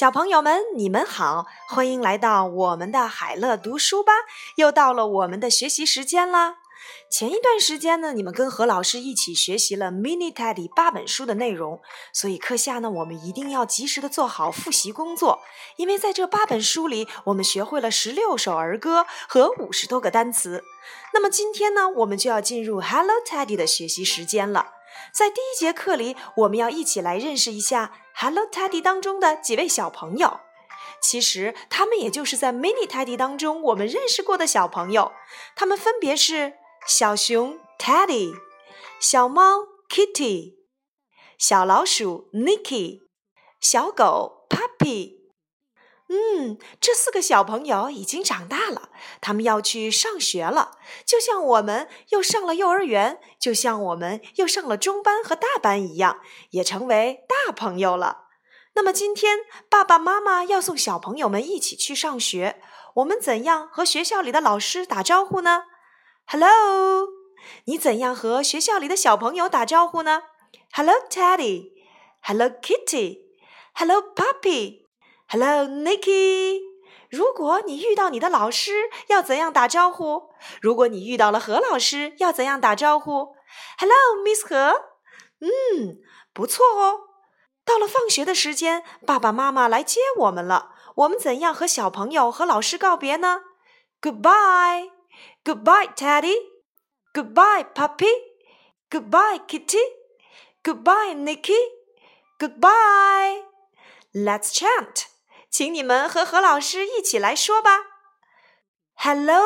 小朋友们，你们好，欢迎来到我们的海乐读书吧。又到了我们的学习时间啦。前一段时间呢，你们跟何老师一起学习了《Mini Teddy》八本书的内容，所以课下呢，我们一定要及时的做好复习工作。因为在这八本书里，我们学会了十六首儿歌和五十多个单词。那么今天呢，我们就要进入《Hello Teddy》的学习时间了。在第一节课里，我们要一起来认识一下《Hello Teddy》当中的几位小朋友。其实，他们也就是在《Mini Teddy》当中我们认识过的小朋友。他们分别是小熊 Teddy、小猫 Kitty、小老鼠 Nicky、小狗 Puppy。嗯，这四个小朋友已经长大了，他们要去上学了，就像我们又上了幼儿园，就像我们又上了中班和大班一样，也成为大朋友了。那么今天爸爸妈妈要送小朋友们一起去上学，我们怎样和学校里的老师打招呼呢？Hello，你怎样和学校里的小朋友打招呼呢？Hello Teddy，Hello Kitty，Hello Puppy。Hello, Nicky。如果你遇到你的老师，要怎样打招呼？如果你遇到了何老师，要怎样打招呼？Hello, Miss 何。嗯，不错哦。到了放学的时间，爸爸妈妈来接我们了。我们怎样和小朋友和老师告别呢？Goodbye, Goodbye, Teddy. Goodbye, Puppy. Goodbye, Kitty. Goodbye, Nicky. Goodbye. Let's chant. 请你们和何老师一起来说吧。Hello,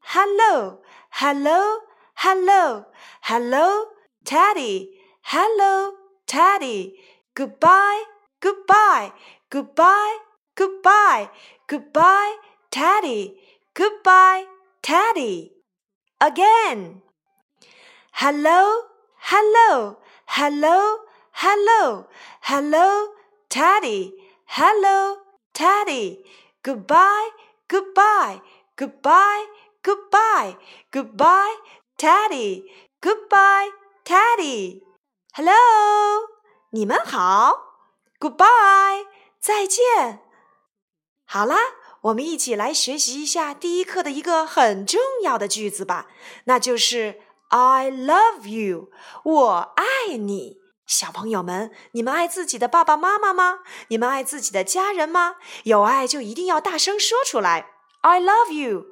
hello, hello, hello, hello, Teddy. Hello, Teddy. Goodbye, goodbye, goodbye, goodbye, goodbye, Teddy. Goodbye, Teddy. Again. Hello, hello, hello, hello, hello, Teddy. Hello, Teddy. Goodbye, goodbye, goodbye, goodbye, goodbye, Teddy. Goodbye, Teddy. Hello，你们好。Goodbye，再见。好啦，我们一起来学习一下第一课的一个很重要的句子吧，那就是 I love you，我爱你。 小朋友们，你们爱自己的爸爸妈妈吗？你们爱自己的家人吗？有爱就一定要大声说出来。I love you,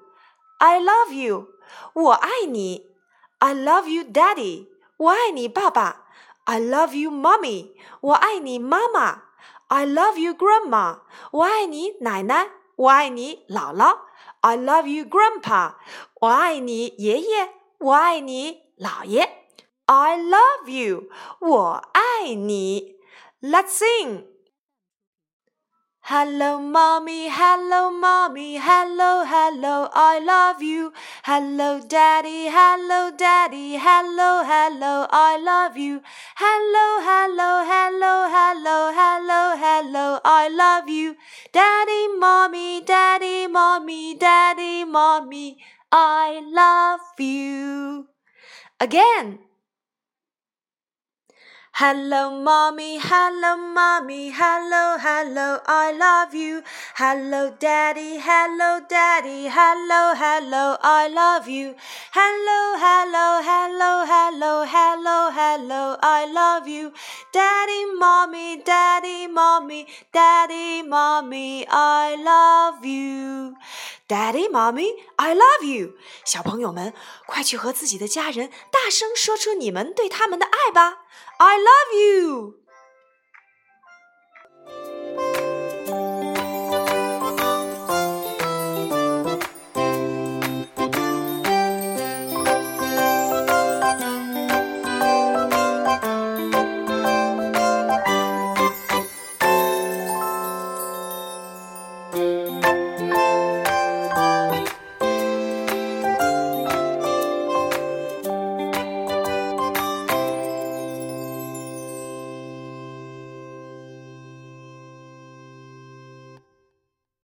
I love you，我爱你。I love you, Daddy，我爱你，爸爸。I love you, Mommy，我爱你，妈妈。I love you, Grandma，我爱你，奶奶。我爱你，姥姥。I love you, Grandpa，我爱你，爷爷。我爱你，姥爷。I love you，我爱你。Let's sing. Hello, mommy, hello, mommy, hello, hello, I love you. Hello, daddy, hello, daddy, hello, hello, I love you. Hello, hello, hello, hello, hello, hello, I love you. Daddy, mommy, daddy, mommy, daddy, mommy, I love you. Again. Hello, mommy, hello, mommy, hello, hello, I love you. Hello, daddy, hello, daddy, hello, hello, I love you. Hello, hello, hello, hello, hello, hello, I love you. Daddy, mommy, daddy, mommy, daddy, mommy, I love you. Daddy, mommy, I love you. 小朋友们，快去和自己的家人大声说出你们对他们的爱吧。I love you.